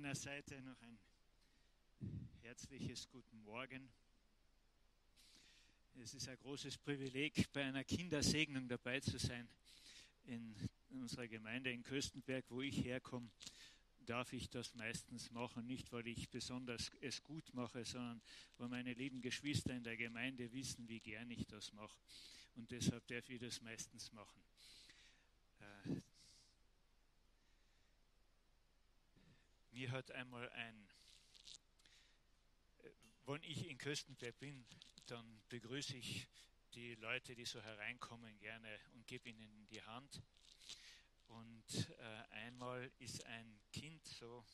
meiner Seite noch ein herzliches Guten Morgen. Es ist ein großes Privileg, bei einer Kindersegnung dabei zu sein. In unserer Gemeinde in Köstenberg, wo ich herkomme, darf ich das meistens machen. Nicht, weil ich besonders es gut mache, sondern weil meine lieben Geschwister in der Gemeinde wissen, wie gern ich das mache. Und deshalb darf ich das meistens machen. Mir hat einmal ein, äh, wenn ich in Köstenberg bin, dann begrüße ich die Leute, die so hereinkommen, gerne und gebe ihnen die Hand. Und äh, einmal ist ein Kind, so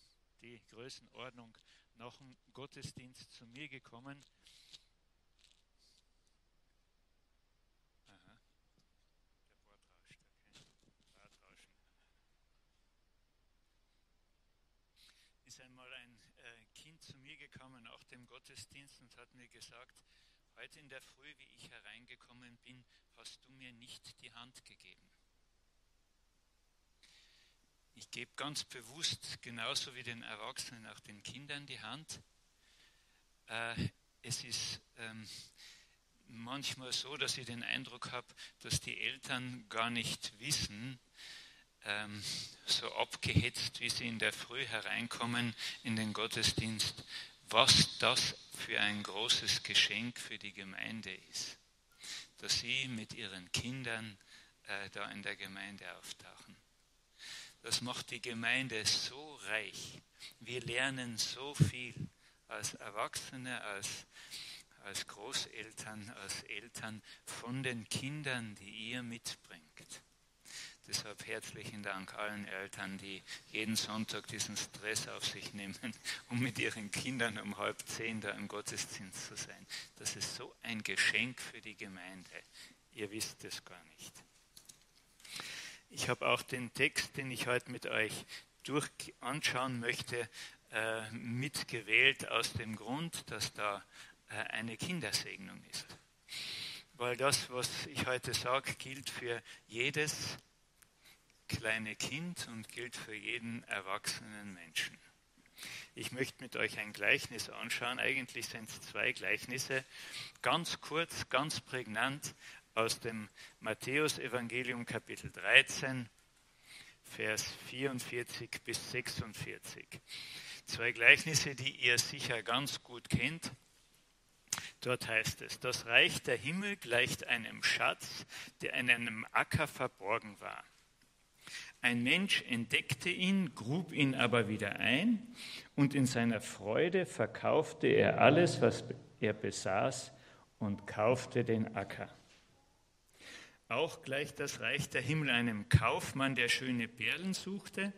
die Größenordnung, nach dem Gottesdienst zu mir gekommen ist einmal ein äh, Kind zu mir gekommen nach dem Gottesdienst und hat mir gesagt, heute in der Früh, wie ich hereingekommen bin, hast du mir nicht die Hand gegeben. Ich gebe ganz bewusst, genauso wie den Erwachsenen, auch den Kindern die Hand. Äh, es ist ähm, manchmal so, dass ich den Eindruck habe, dass die Eltern gar nicht wissen, ähm, so abgehetzt, wie sie in der Früh hereinkommen in den Gottesdienst, was das für ein großes Geschenk für die Gemeinde ist, dass sie mit ihren Kindern äh, da in der Gemeinde auftauchen. Das macht die Gemeinde so reich. Wir lernen so viel als Erwachsene, als, als Großeltern, als Eltern von den Kindern, die ihr mitbringt. Herzlichen Dank allen Eltern, die jeden Sonntag diesen Stress auf sich nehmen, um mit ihren Kindern um halb zehn da im Gottesdienst zu sein. Das ist so ein Geschenk für die Gemeinde. Ihr wisst es gar nicht. Ich habe auch den Text, den ich heute mit euch durch anschauen möchte, äh, mitgewählt aus dem Grund, dass da äh, eine Kindersegnung ist. Weil das, was ich heute sage, gilt für jedes kleine Kind und gilt für jeden erwachsenen Menschen. Ich möchte mit euch ein Gleichnis anschauen. Eigentlich sind es zwei Gleichnisse. Ganz kurz, ganz prägnant aus dem Matthäus-Evangelium Kapitel 13, Vers 44 bis 46. Zwei Gleichnisse, die ihr sicher ganz gut kennt. Dort heißt es, das Reich der Himmel gleicht einem Schatz, der in einem Acker verborgen war. Ein Mensch entdeckte ihn, grub ihn aber wieder ein und in seiner Freude verkaufte er alles, was er besaß und kaufte den Acker. Auch gleicht das Reich der Himmel einem Kaufmann, der schöne Perlen suchte.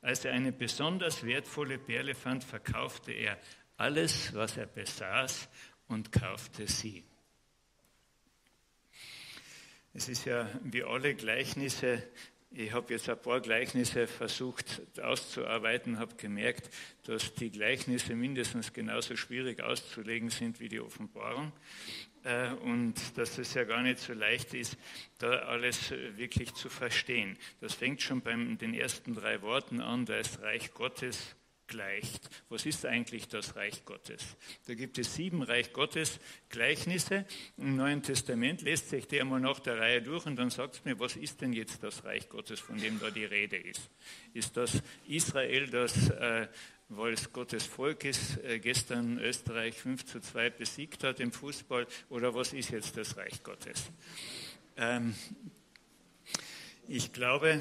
Als er eine besonders wertvolle Perle fand, verkaufte er alles, was er besaß und kaufte sie. Es ist ja wie alle Gleichnisse ich habe jetzt ein paar Gleichnisse versucht auszuarbeiten, habe gemerkt, dass die Gleichnisse mindestens genauso schwierig auszulegen sind wie die Offenbarung äh, und dass es ja gar nicht so leicht ist, da alles wirklich zu verstehen. Das fängt schon bei den ersten drei Worten an, da ist Reich Gottes, gleicht. Was ist eigentlich das Reich Gottes? Da gibt es sieben Reich Gottes Gleichnisse im Neuen Testament. Lässt sich der mal nach der Reihe durch und dann sagt mir, was ist denn jetzt das Reich Gottes, von dem da die Rede ist? Ist das Israel, das, äh, weil es Gottes Volk ist, äh, gestern Österreich 5 zu 2 besiegt hat im Fußball? Oder was ist jetzt das Reich Gottes? Ähm, ich glaube,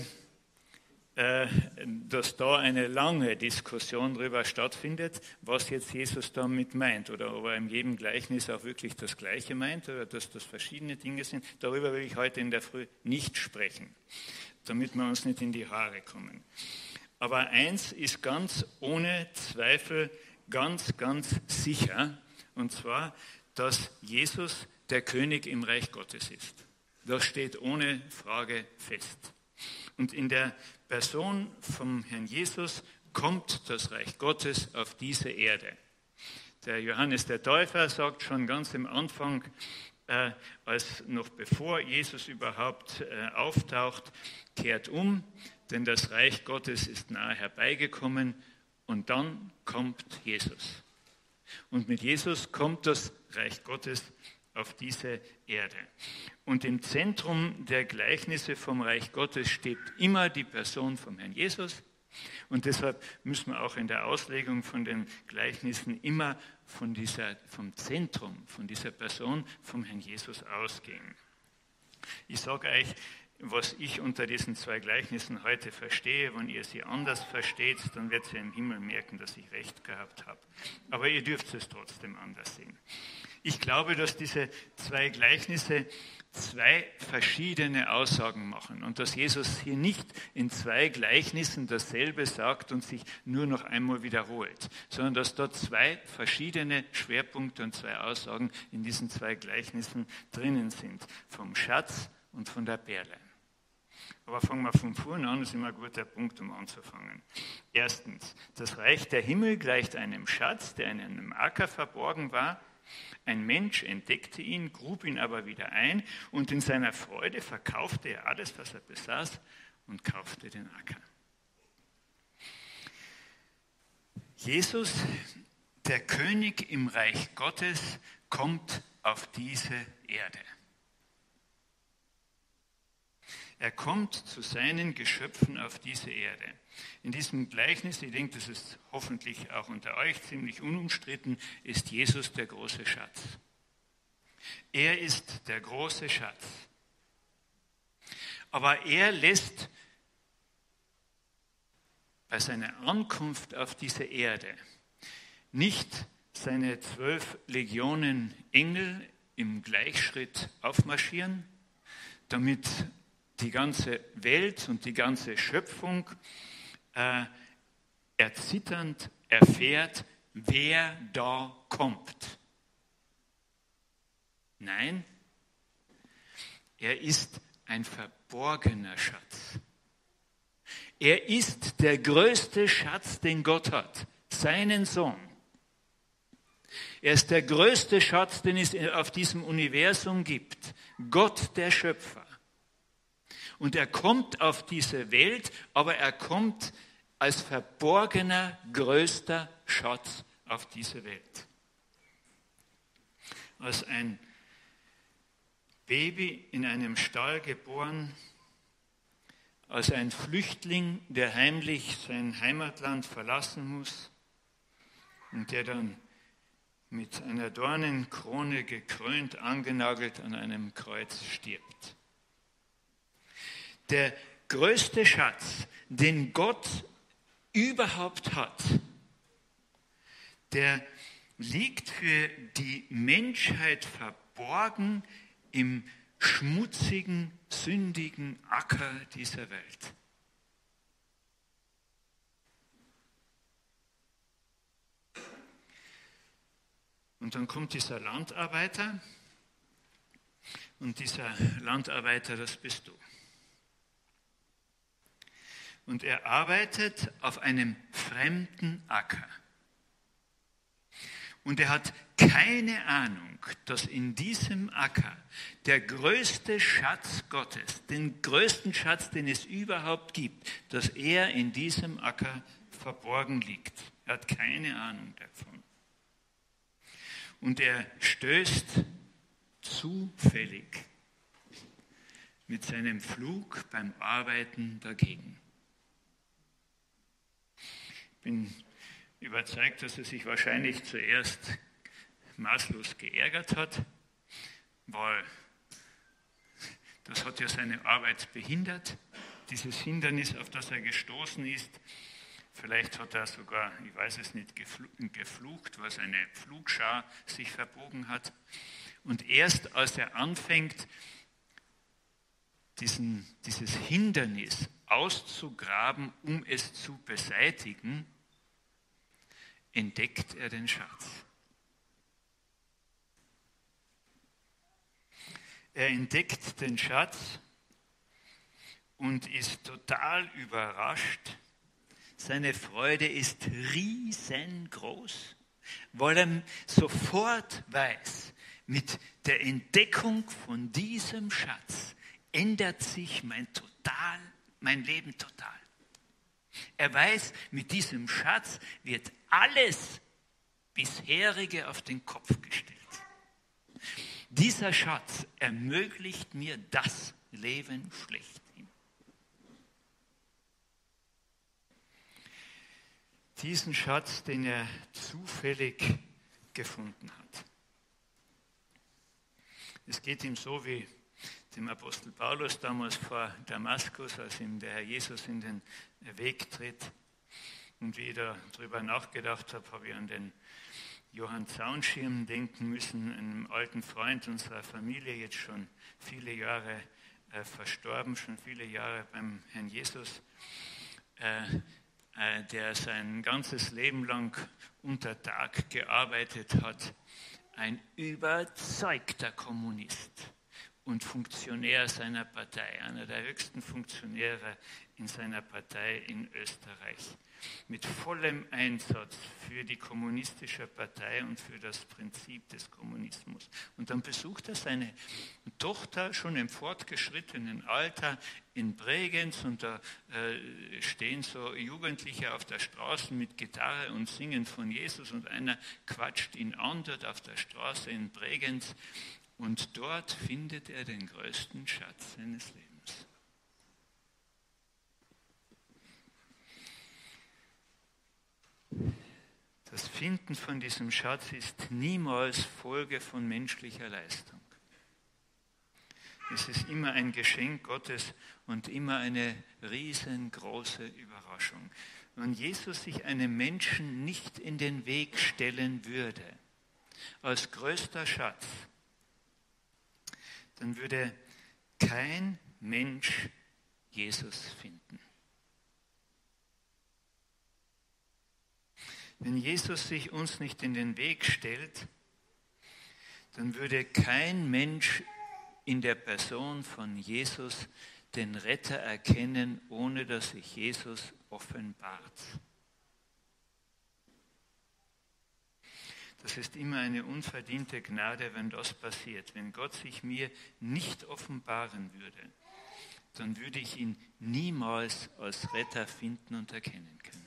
dass da eine lange Diskussion darüber stattfindet, was jetzt Jesus damit meint oder ob er in jedem Gleichnis auch wirklich das Gleiche meint oder dass das verschiedene Dinge sind. Darüber will ich heute in der Früh nicht sprechen, damit wir uns nicht in die Haare kommen. Aber eins ist ganz ohne Zweifel ganz, ganz sicher, und zwar, dass Jesus der König im Reich Gottes ist. Das steht ohne Frage fest. Und in der Person vom Herrn Jesus kommt das Reich Gottes auf diese Erde. Der Johannes der Täufer sagt schon ganz am Anfang, äh, als noch bevor Jesus überhaupt äh, auftaucht, kehrt um, denn das Reich Gottes ist nahe herbeigekommen Und dann kommt Jesus. Und mit Jesus kommt das Reich Gottes auf diese Erde. Und im Zentrum der Gleichnisse vom Reich Gottes steht immer die Person vom Herrn Jesus. Und deshalb müssen wir auch in der Auslegung von den Gleichnissen immer von dieser, vom Zentrum, von dieser Person, vom Herrn Jesus ausgehen. Ich sage euch, was ich unter diesen zwei Gleichnissen heute verstehe. Wenn ihr sie anders versteht, dann wird ihr im Himmel merken, dass ich recht gehabt habe. Aber ihr dürft es trotzdem anders sehen. Ich glaube, dass diese zwei Gleichnisse zwei verschiedene Aussagen machen und dass Jesus hier nicht in zwei Gleichnissen dasselbe sagt und sich nur noch einmal wiederholt, sondern dass dort zwei verschiedene Schwerpunkte und zwei Aussagen in diesen zwei Gleichnissen drinnen sind, vom Schatz und von der Perle. Aber fangen wir von vorne an, das ist immer ein guter Punkt, um anzufangen. Erstens, das Reich der Himmel gleicht einem Schatz, der in einem Acker verborgen war. Ein Mensch entdeckte ihn, grub ihn aber wieder ein und in seiner Freude verkaufte er alles, was er besaß und kaufte den Acker. Jesus, der König im Reich Gottes, kommt auf diese Erde. Er kommt zu seinen Geschöpfen auf diese Erde. In diesem Gleichnis, ich denke, das ist hoffentlich auch unter euch ziemlich unumstritten, ist Jesus der große Schatz. Er ist der große Schatz. Aber er lässt bei seiner Ankunft auf diese Erde nicht seine zwölf Legionen Engel im Gleichschritt aufmarschieren, damit die ganze Welt und die ganze Schöpfung äh, erzitternd erfährt, wer da kommt. Nein, er ist ein verborgener Schatz. Er ist der größte Schatz, den Gott hat, seinen Sohn. Er ist der größte Schatz, den es auf diesem Universum gibt. Gott der Schöpfer. Und er kommt auf diese Welt, aber er kommt als verborgener, größter Schatz auf diese Welt. Als ein Baby in einem Stall geboren, als ein Flüchtling, der heimlich sein Heimatland verlassen muss und der dann mit einer Dornenkrone gekrönt, angenagelt an einem Kreuz stirbt. Der größte Schatz, den Gott überhaupt hat, der liegt für die Menschheit verborgen im schmutzigen, sündigen Acker dieser Welt. Und dann kommt dieser Landarbeiter und dieser Landarbeiter, das bist du und er arbeitet auf einem fremden Acker. Und er hat keine Ahnung, dass in diesem Acker der größte Schatz Gottes, den größten Schatz, den es überhaupt gibt, dass er in diesem Acker verborgen liegt. Er hat keine Ahnung davon. Und er stößt zufällig mit seinem Flug beim Arbeiten dagegen bin überzeugt, dass er sich wahrscheinlich zuerst maßlos geärgert hat, weil das hat ja seine Arbeit behindert, dieses Hindernis, auf das er gestoßen ist. Vielleicht hat er sogar, ich weiß es nicht, geflucht, weil seine Flugschar sich verbogen hat. Und erst als er anfängt, diesen, dieses Hindernis auszugraben, um es zu beseitigen, entdeckt er den Schatz. Er entdeckt den Schatz und ist total überrascht. Seine Freude ist riesengroß, weil er sofort weiß, mit der Entdeckung von diesem Schatz ändert sich mein total, mein Leben total. Er weiß, mit diesem Schatz wird alles bisherige auf den Kopf gestellt. Dieser Schatz ermöglicht mir das Leben schlechthin. Diesen Schatz, den er zufällig gefunden hat. Es geht ihm so wie dem Apostel Paulus damals vor Damaskus, als ihm der Herr Jesus in den Weg tritt. Und wie ich darüber nachgedacht habe, habe ich an den Johann Zaunschirm denken müssen, einem alten Freund unserer Familie, jetzt schon viele Jahre äh, verstorben, schon viele Jahre beim Herrn Jesus, äh, äh, der sein ganzes Leben lang unter Tag gearbeitet hat. Ein überzeugter Kommunist und Funktionär seiner Partei, einer der höchsten Funktionäre in seiner Partei in Österreich mit vollem Einsatz für die kommunistische Partei und für das Prinzip des Kommunismus. Und dann besucht er seine Tochter schon im fortgeschrittenen Alter in Bregenz und da äh, stehen so Jugendliche auf der Straße mit Gitarre und singen von Jesus und einer quatscht ihn an dort auf der Straße in Bregenz und dort findet er den größten Schatz seines Lebens. Das Finden von diesem Schatz ist niemals Folge von menschlicher Leistung. Es ist immer ein Geschenk Gottes und immer eine riesengroße Überraschung. Wenn Jesus sich einem Menschen nicht in den Weg stellen würde, als größter Schatz, dann würde kein Mensch Jesus finden. Wenn Jesus sich uns nicht in den Weg stellt, dann würde kein Mensch in der Person von Jesus den Retter erkennen, ohne dass sich Jesus offenbart. Das ist immer eine unverdiente Gnade, wenn das passiert. Wenn Gott sich mir nicht offenbaren würde, dann würde ich ihn niemals als Retter finden und erkennen können.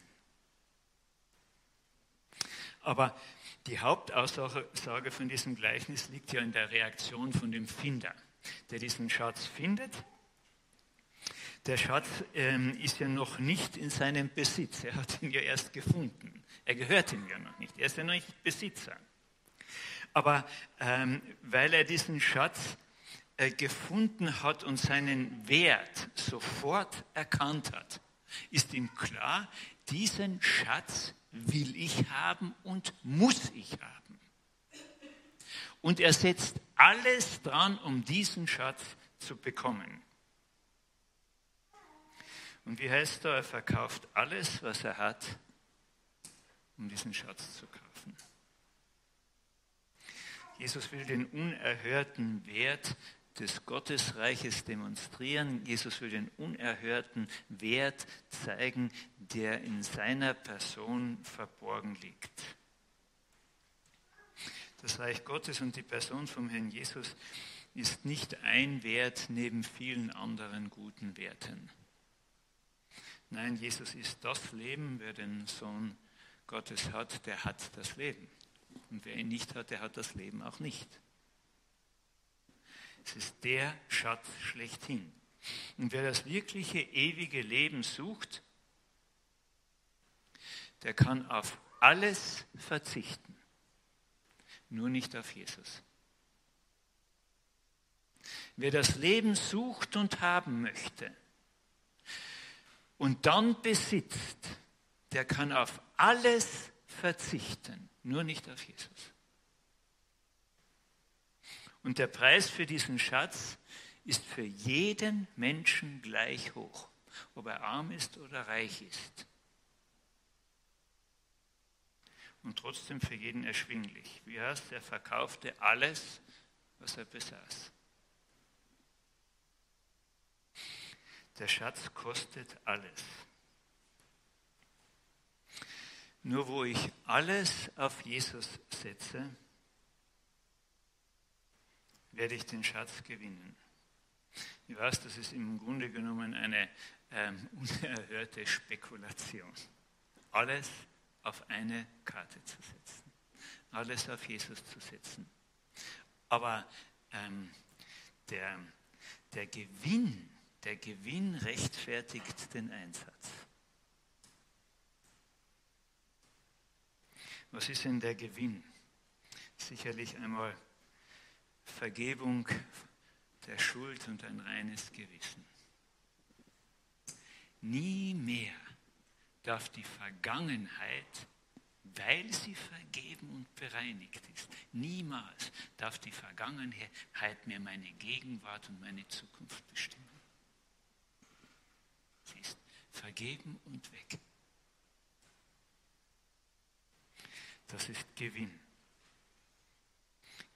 Aber die Hauptaussage von diesem Gleichnis liegt ja in der Reaktion von dem Finder, der diesen Schatz findet. Der Schatz ähm, ist ja noch nicht in seinem Besitz. Er hat ihn ja erst gefunden. Er gehört ihm ja noch nicht. Er ist ja noch nicht Besitzer. Aber ähm, weil er diesen Schatz äh, gefunden hat und seinen Wert sofort erkannt hat, ist ihm klar, diesen Schatz will ich haben und muss ich haben. Und er setzt alles dran, um diesen Schatz zu bekommen. Und wie heißt er? Er verkauft alles, was er hat, um diesen Schatz zu kaufen. Jesus will den unerhörten Wert des Gottesreiches demonstrieren. Jesus will den unerhörten Wert zeigen, der in seiner Person verborgen liegt. Das Reich Gottes und die Person vom Herrn Jesus ist nicht ein Wert neben vielen anderen guten Werten. Nein, Jesus ist das Leben. Wer den Sohn Gottes hat, der hat das Leben. Und wer ihn nicht hat, der hat das Leben auch nicht. Es ist der Schatz schlechthin. Und wer das wirkliche ewige Leben sucht, der kann auf alles verzichten, nur nicht auf Jesus. Wer das Leben sucht und haben möchte und dann besitzt, der kann auf alles verzichten, nur nicht auf Jesus. Und der Preis für diesen Schatz ist für jeden Menschen gleich hoch, ob er arm ist oder reich ist. Und trotzdem für jeden erschwinglich. Wie heißt, er verkaufte alles, was er besaß. Der Schatz kostet alles. Nur wo ich alles auf Jesus setze, werde ich den Schatz gewinnen. Ich weiß, das ist im Grunde genommen eine ähm, unerhörte Spekulation. Alles auf eine Karte zu setzen. Alles auf Jesus zu setzen. Aber ähm, der, der Gewinn, der Gewinn rechtfertigt den Einsatz. Was ist denn der Gewinn? Sicherlich einmal Vergebung der Schuld und ein reines Gewissen. Nie mehr darf die Vergangenheit, weil sie vergeben und bereinigt ist, niemals darf die Vergangenheit mehr meine Gegenwart und meine Zukunft bestimmen. Sie ist vergeben und weg. Das ist Gewinn.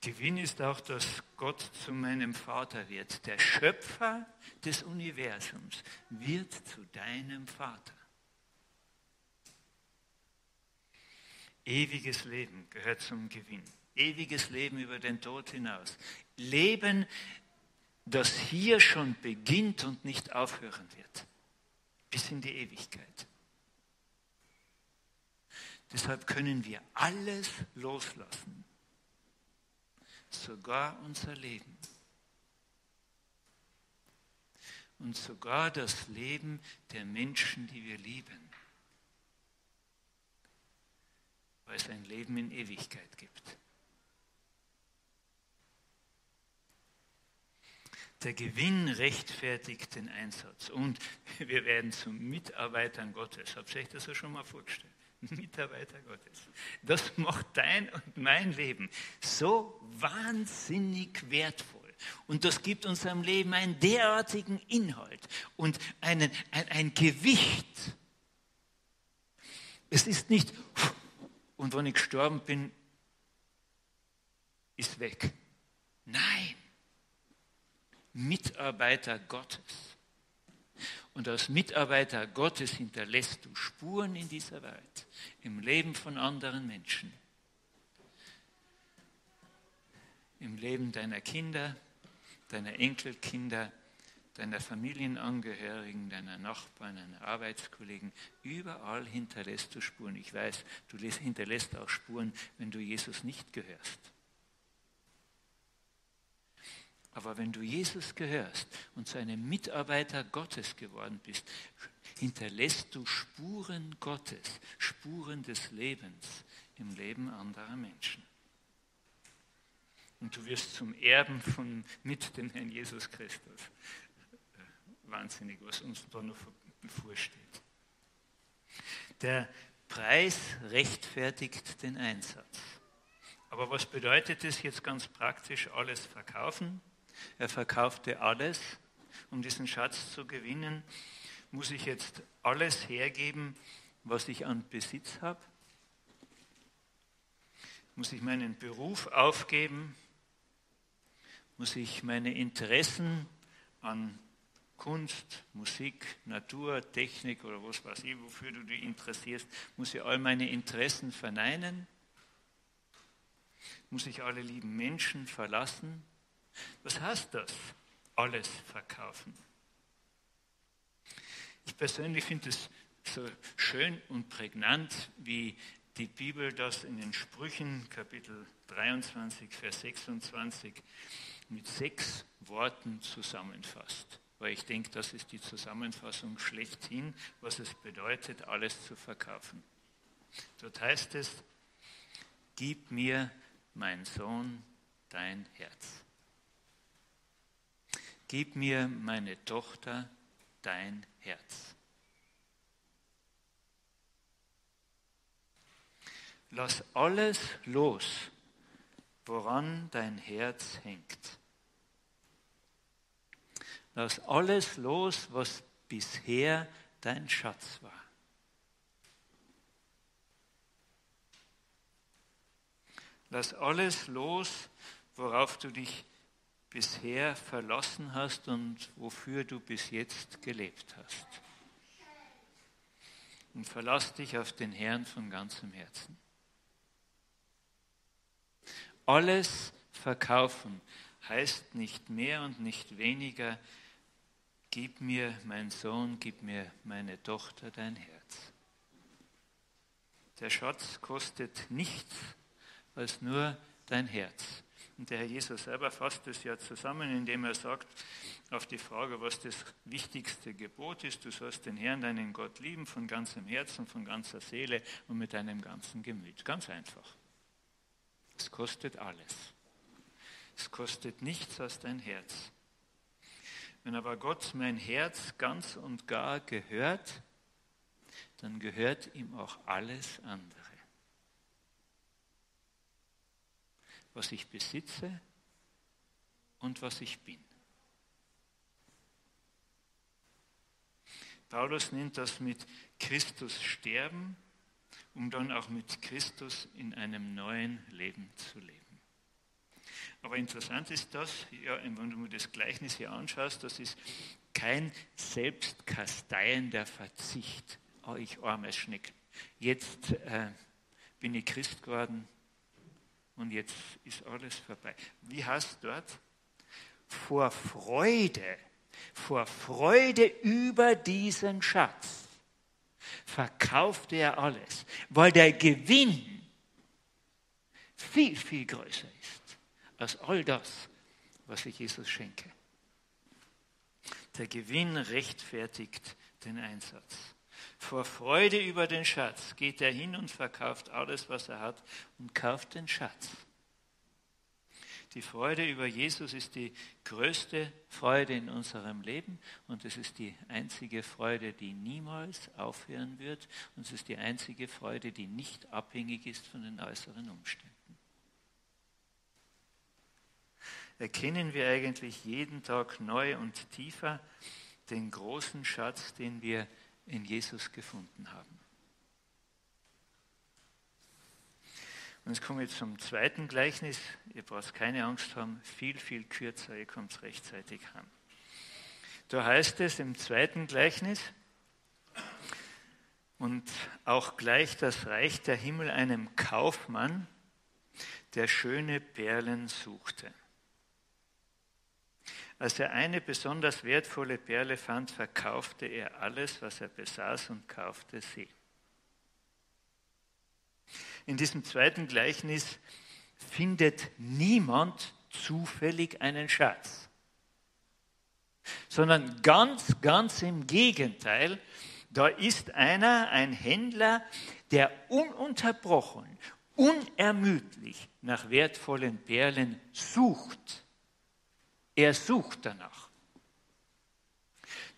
Gewinn ist auch, dass Gott zu meinem Vater wird. Der Schöpfer des Universums wird zu deinem Vater. Ewiges Leben gehört zum Gewinn. Ewiges Leben über den Tod hinaus. Leben, das hier schon beginnt und nicht aufhören wird. Bis in die Ewigkeit. Deshalb können wir alles loslassen sogar unser Leben. Und sogar das Leben der Menschen, die wir lieben. Weil es ein Leben in Ewigkeit gibt. Der Gewinn rechtfertigt den Einsatz. Und wir werden zu Mitarbeitern Gottes. Habt ihr euch das schon mal vorgestellt? Mitarbeiter Gottes. Das macht dein und mein Leben so wahnsinnig wertvoll. Und das gibt unserem Leben einen derartigen Inhalt und einen, ein, ein Gewicht. Es ist nicht, und wenn ich gestorben bin, ist weg. Nein, Mitarbeiter Gottes. Und als Mitarbeiter Gottes hinterlässt du Spuren in dieser Welt, im Leben von anderen Menschen, im Leben deiner Kinder, deiner Enkelkinder, deiner Familienangehörigen, deiner Nachbarn, deiner Arbeitskollegen. Überall hinterlässt du Spuren. Ich weiß, du hinterlässt auch Spuren, wenn du Jesus nicht gehörst. Aber wenn du Jesus gehörst und zu einem Mitarbeiter Gottes geworden bist, hinterlässt du Spuren Gottes, Spuren des Lebens im Leben anderer Menschen. Und du wirst zum Erben von, mit dem Herrn Jesus Christus. Wahnsinnig, was uns da noch bevorsteht. Der Preis rechtfertigt den Einsatz. Aber was bedeutet es jetzt ganz praktisch, alles verkaufen? Er verkaufte alles, um diesen Schatz zu gewinnen. Muss ich jetzt alles hergeben, was ich an Besitz habe? Muss ich meinen Beruf aufgeben? Muss ich meine Interessen an Kunst, Musik, Natur, Technik oder was weiß ich, wofür du dich interessierst, muss ich all meine Interessen verneinen? Muss ich alle lieben Menschen verlassen? Was heißt das? Alles verkaufen. Ich persönlich finde es so schön und prägnant, wie die Bibel das in den Sprüchen Kapitel 23, Vers 26 mit sechs Worten zusammenfasst. Weil ich denke, das ist die Zusammenfassung schlechthin, was es bedeutet, alles zu verkaufen. Dort heißt es, gib mir, mein Sohn, dein Herz. Gib mir, meine Tochter, dein Herz. Lass alles los, woran dein Herz hängt. Lass alles los, was bisher dein Schatz war. Lass alles los, worauf du dich bisher verlassen hast und wofür du bis jetzt gelebt hast. Und verlass dich auf den Herrn von ganzem Herzen. Alles verkaufen heißt nicht mehr und nicht weniger gib mir, mein Sohn, gib mir, meine Tochter, dein Herz. Der Schatz kostet nichts als nur dein Herz. Und der Herr Jesus selber fasst es ja zusammen, indem er sagt, auf die Frage, was das wichtigste Gebot ist, du sollst den Herrn, deinen Gott lieben, von ganzem Herzen, von ganzer Seele und mit deinem ganzen Gemüt. Ganz einfach. Es kostet alles. Es kostet nichts als dein Herz. Wenn aber Gott mein Herz ganz und gar gehört, dann gehört ihm auch alles andere. Was ich besitze und was ich bin. Paulus nennt das mit Christus sterben, um dann auch mit Christus in einem neuen Leben zu leben. Aber interessant ist das, ja, wenn du mir das Gleichnis hier anschaust, das ist kein selbstkasteiender Verzicht. Oh, ich armes Schneck. Jetzt äh, bin ich Christ geworden und jetzt ist alles vorbei. Wie heißt dort? Vor Freude vor Freude über diesen Schatz verkaufte er alles, weil der Gewinn viel, viel größer ist als all das, was ich Jesus schenke. Der Gewinn rechtfertigt den Einsatz. Vor Freude über den Schatz geht er hin und verkauft alles, was er hat und kauft den Schatz. Die Freude über Jesus ist die größte Freude in unserem Leben und es ist die einzige Freude, die niemals aufhören wird und es ist die einzige Freude, die nicht abhängig ist von den äußeren Umständen. Erkennen wir eigentlich jeden Tag neu und tiefer den großen Schatz, den wir in Jesus gefunden haben. Und jetzt komme ich zum zweiten Gleichnis. Ihr braucht keine Angst haben, viel, viel kürzer, ihr kommt rechtzeitig heim. Da heißt es im zweiten Gleichnis, und auch gleich das Reich der Himmel einem Kaufmann, der schöne Perlen suchte. Als er eine besonders wertvolle Perle fand, verkaufte er alles, was er besaß und kaufte sie. In diesem zweiten Gleichnis findet niemand zufällig einen Schatz, sondern ganz, ganz im Gegenteil. Da ist einer, ein Händler, der ununterbrochen, unermüdlich nach wertvollen Perlen sucht. Er sucht danach.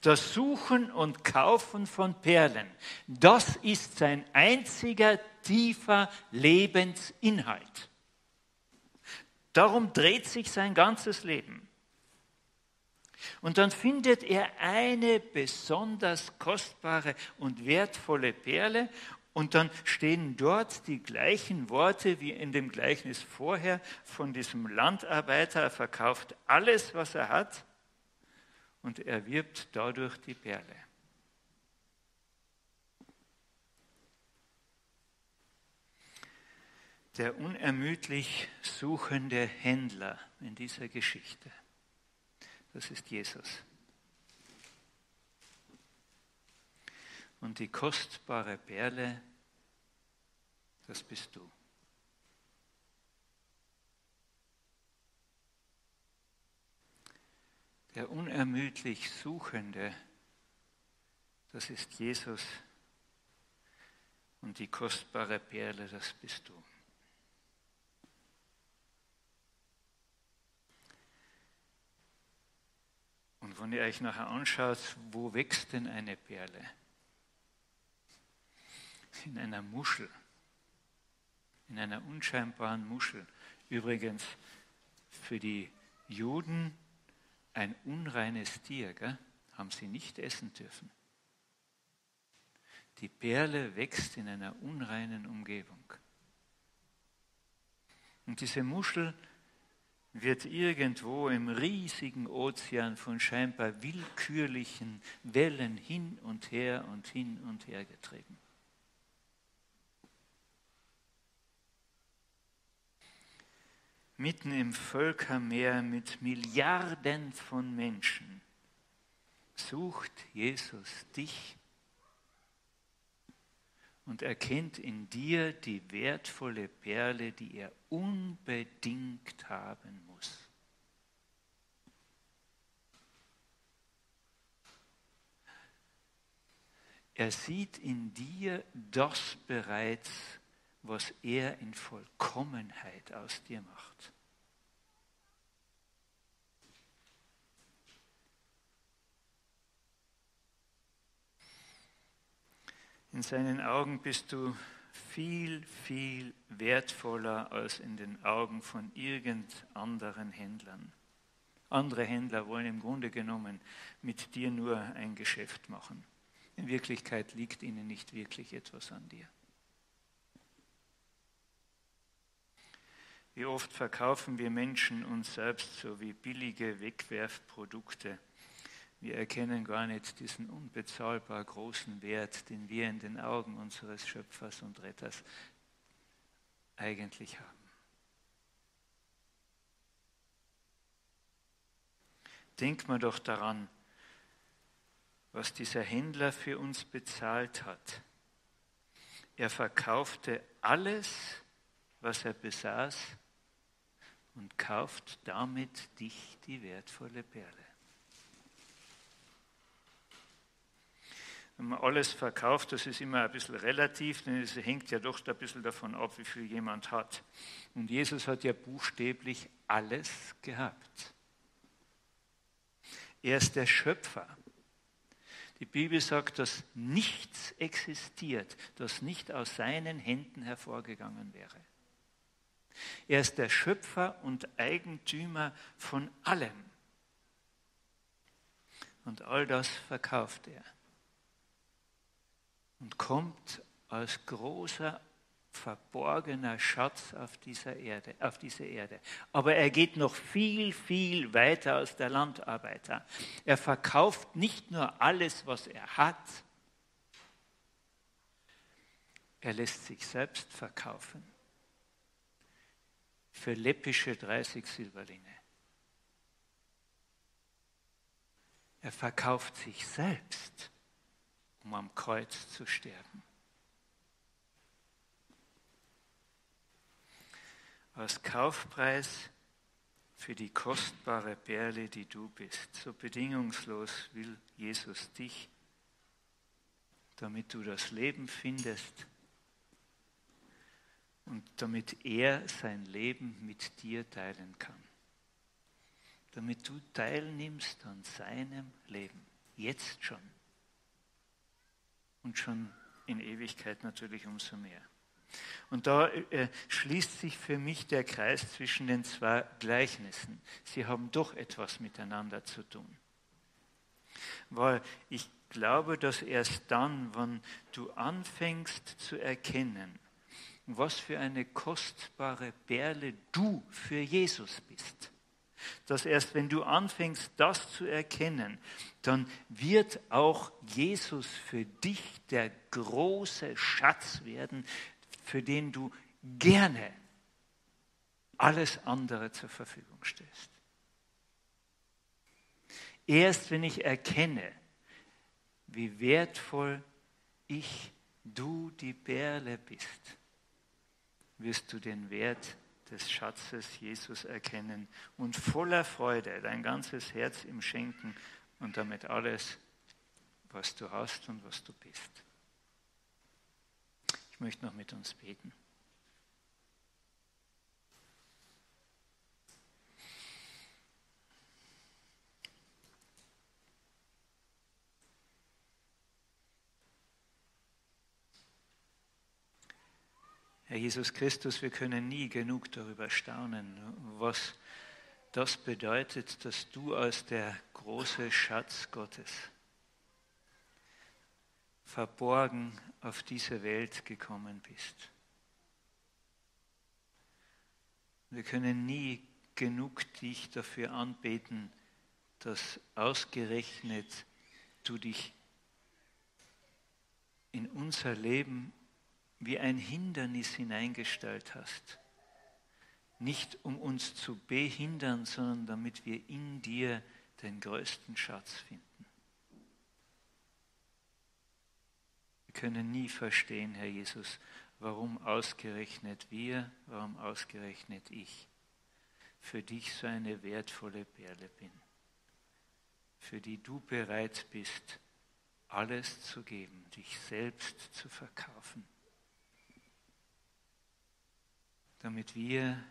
Das Suchen und Kaufen von Perlen, das ist sein einziger tiefer Lebensinhalt. Darum dreht sich sein ganzes Leben. Und dann findet er eine besonders kostbare und wertvolle Perle und dann stehen dort die gleichen Worte wie in dem Gleichnis vorher von diesem Landarbeiter. Er verkauft alles, was er hat und erwirbt dadurch die Perle. der unermüdlich suchende Händler in dieser Geschichte. Das ist Jesus. Und die kostbare Perle, das bist du. Der unermüdlich Suchende, das ist Jesus. Und die kostbare Perle, das bist du. Und wenn ihr euch nachher anschaut, wo wächst denn eine Perle? In einer Muschel. In einer unscheinbaren Muschel. Übrigens für die Juden ein unreines Tier, gell? haben sie nicht essen dürfen. Die Perle wächst in einer unreinen Umgebung. Und diese Muschel wird irgendwo im riesigen Ozean von scheinbar willkürlichen Wellen hin und her und hin und her getrieben. Mitten im Völkermeer mit Milliarden von Menschen sucht Jesus dich und erkennt in dir die wertvolle Perle, die er unbedingt haben muss. Er sieht in dir das bereits, was er in Vollkommenheit aus dir macht. In seinen Augen bist du viel, viel wertvoller als in den Augen von irgend anderen Händlern. Andere Händler wollen im Grunde genommen mit dir nur ein Geschäft machen. In Wirklichkeit liegt ihnen nicht wirklich etwas an dir. Wie oft verkaufen wir Menschen uns selbst so wie billige Wegwerfprodukte wir erkennen gar nicht diesen unbezahlbar großen Wert, den wir in den Augen unseres Schöpfers und Retters eigentlich haben. Denk mal doch daran, was dieser Händler für uns bezahlt hat. Er verkaufte alles, was er besaß und kauft damit dich die wertvolle Perle. wenn man alles verkauft, das ist immer ein bisschen relativ, denn es hängt ja doch ein bisschen davon ab, wie viel jemand hat. Und Jesus hat ja buchstäblich alles gehabt. Er ist der Schöpfer. Die Bibel sagt, dass nichts existiert, das nicht aus seinen Händen hervorgegangen wäre. Er ist der Schöpfer und Eigentümer von allem. Und all das verkauft er und kommt als großer verborgener Schatz auf dieser Erde, auf diese Erde. Aber er geht noch viel, viel weiter als der Landarbeiter. Er verkauft nicht nur alles, was er hat, er lässt sich selbst verkaufen für läppische 30 Silberlinge. Er verkauft sich selbst um am Kreuz zu sterben. Als Kaufpreis für die kostbare Perle, die du bist. So bedingungslos will Jesus dich, damit du das Leben findest und damit er sein Leben mit dir teilen kann. Damit du teilnimmst an seinem Leben, jetzt schon und schon in Ewigkeit natürlich umso mehr. Und da äh, schließt sich für mich der Kreis zwischen den zwei Gleichnissen. Sie haben doch etwas miteinander zu tun. Weil ich glaube, dass erst dann, wenn du anfängst zu erkennen, was für eine kostbare Perle du für Jesus bist, dass erst wenn du anfängst, das zu erkennen, dann wird auch Jesus für dich der große Schatz werden, für den du gerne alles andere zur Verfügung stellst. Erst wenn ich erkenne, wie wertvoll ich, du die Perle bist, wirst du den Wert des Schatzes Jesus erkennen und voller Freude dein ganzes Herz ihm schenken und damit alles, was du hast und was du bist. Ich möchte noch mit uns beten. Herr Jesus Christus, wir können nie genug darüber staunen, was das bedeutet, dass du als der große Schatz Gottes verborgen auf diese Welt gekommen bist. Wir können nie genug dich dafür anbeten, dass ausgerechnet du dich in unser Leben wie ein Hindernis hineingestellt hast. Nicht um uns zu behindern, sondern damit wir in dir den größten Schatz finden. Wir können nie verstehen, Herr Jesus, warum ausgerechnet wir, warum ausgerechnet ich für dich so eine wertvolle Perle bin, für die du bereit bist, alles zu geben, dich selbst zu verkaufen damit wir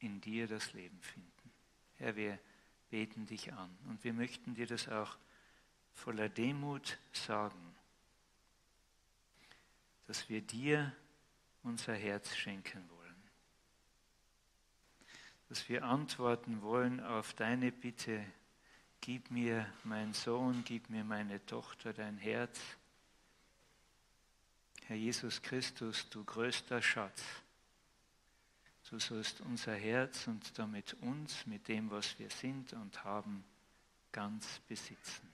in dir das Leben finden. Herr, wir beten dich an und wir möchten dir das auch voller Demut sagen, dass wir dir unser Herz schenken wollen, dass wir antworten wollen auf deine Bitte, gib mir mein Sohn, gib mir meine Tochter dein Herz. Herr Jesus Christus, du größter Schatz, du sollst unser Herz und damit uns mit dem, was wir sind und haben, ganz besitzen.